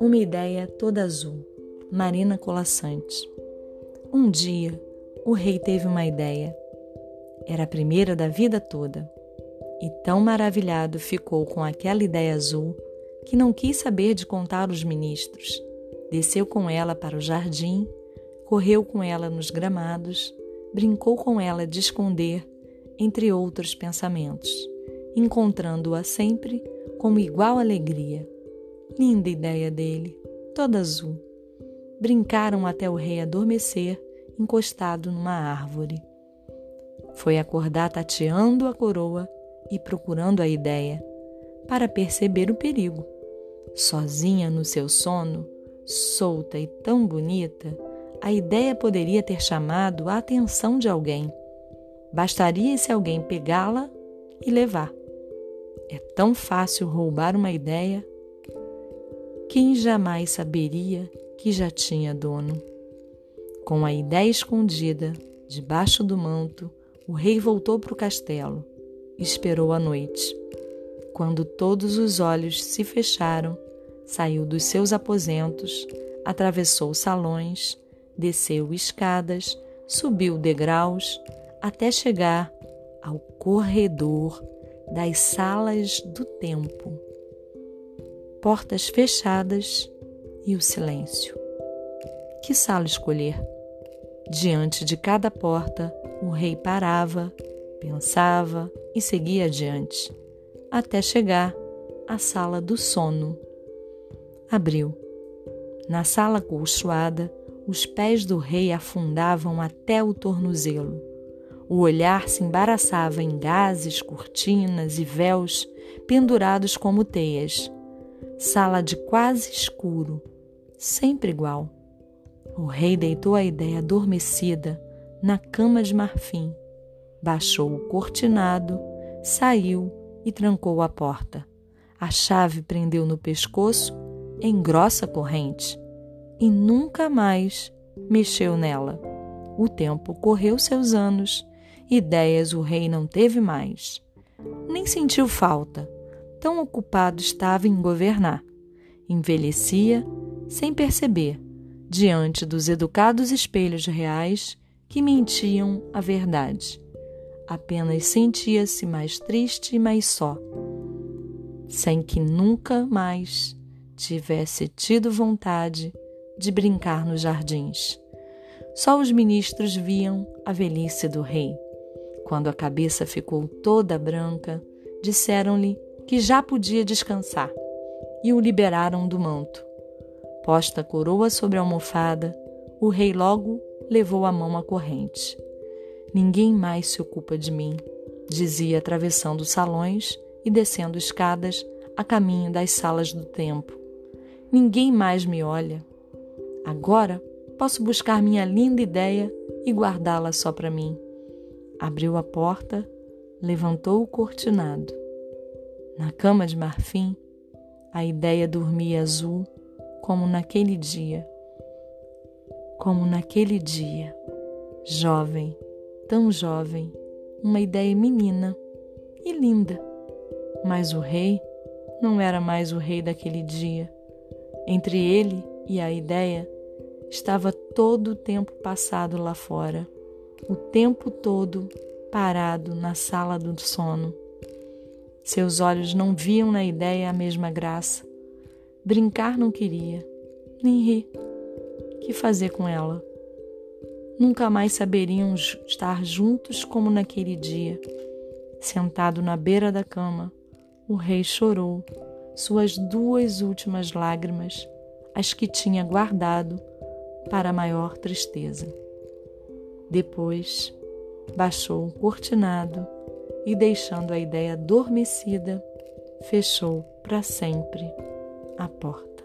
Uma ideia toda azul. Marina Colaçante. Um dia, o rei teve uma ideia. Era a primeira da vida toda. E tão maravilhado ficou com aquela ideia azul que não quis saber de contar os ministros. Desceu com ela para o jardim, correu com ela nos gramados, brincou com ela de esconder, entre outros pensamentos, encontrando-a sempre com igual alegria Linda ideia dele, toda azul. Brincaram até o rei adormecer, encostado numa árvore. Foi acordar tateando a coroa e procurando a ideia, para perceber o perigo. Sozinha no seu sono, solta e tão bonita, a ideia poderia ter chamado a atenção de alguém. Bastaria se alguém pegá-la e levar. É tão fácil roubar uma ideia quem jamais saberia que já tinha dono? Com a ideia escondida, debaixo do manto, o rei voltou para o castelo. Esperou a noite. Quando todos os olhos se fecharam, saiu dos seus aposentos, atravessou salões, desceu escadas, subiu degraus, até chegar ao corredor das salas do tempo portas fechadas e o silêncio. Que sala escolher? Diante de cada porta, o rei parava, pensava e seguia adiante, até chegar à sala do sono. Abriu. Na sala colchoada, os pés do rei afundavam até o tornozelo. O olhar se embaraçava em gases, cortinas e véus pendurados como teias sala de quase escuro, sempre igual. O rei deitou a ideia adormecida na cama de marfim, baixou o cortinado, saiu e trancou a porta. A chave prendeu no pescoço em grossa corrente e nunca mais mexeu nela. O tempo correu seus anos, ideias o rei não teve mais. Nem sentiu falta tão ocupado estava em governar. Envelhecia sem perceber, diante dos educados espelhos reais que mentiam a verdade. Apenas sentia-se mais triste e mais só, sem que nunca mais tivesse tido vontade de brincar nos jardins. Só os ministros viam a velhice do rei. Quando a cabeça ficou toda branca, disseram-lhe que já podia descansar, e o liberaram do manto. Posta a coroa sobre a almofada, o rei logo levou a mão à corrente. Ninguém mais se ocupa de mim, dizia atravessando salões e descendo escadas a caminho das salas do tempo. Ninguém mais me olha. Agora posso buscar minha linda ideia e guardá-la só para mim. Abriu a porta, levantou o cortinado. Na cama de marfim, a ideia dormia azul como naquele dia. Como naquele dia, jovem, tão jovem, uma ideia menina e linda. Mas o rei não era mais o rei daquele dia. Entre ele e a ideia estava todo o tempo passado lá fora, o tempo todo parado na sala do sono seus olhos não viam na ideia a mesma graça. Brincar não queria, nem rir. Que fazer com ela? Nunca mais saberiam estar juntos como naquele dia. Sentado na beira da cama, o rei chorou suas duas últimas lágrimas, as que tinha guardado para maior tristeza. Depois, baixou o cortinado e, deixando a ideia adormecida, fechou para sempre a porta.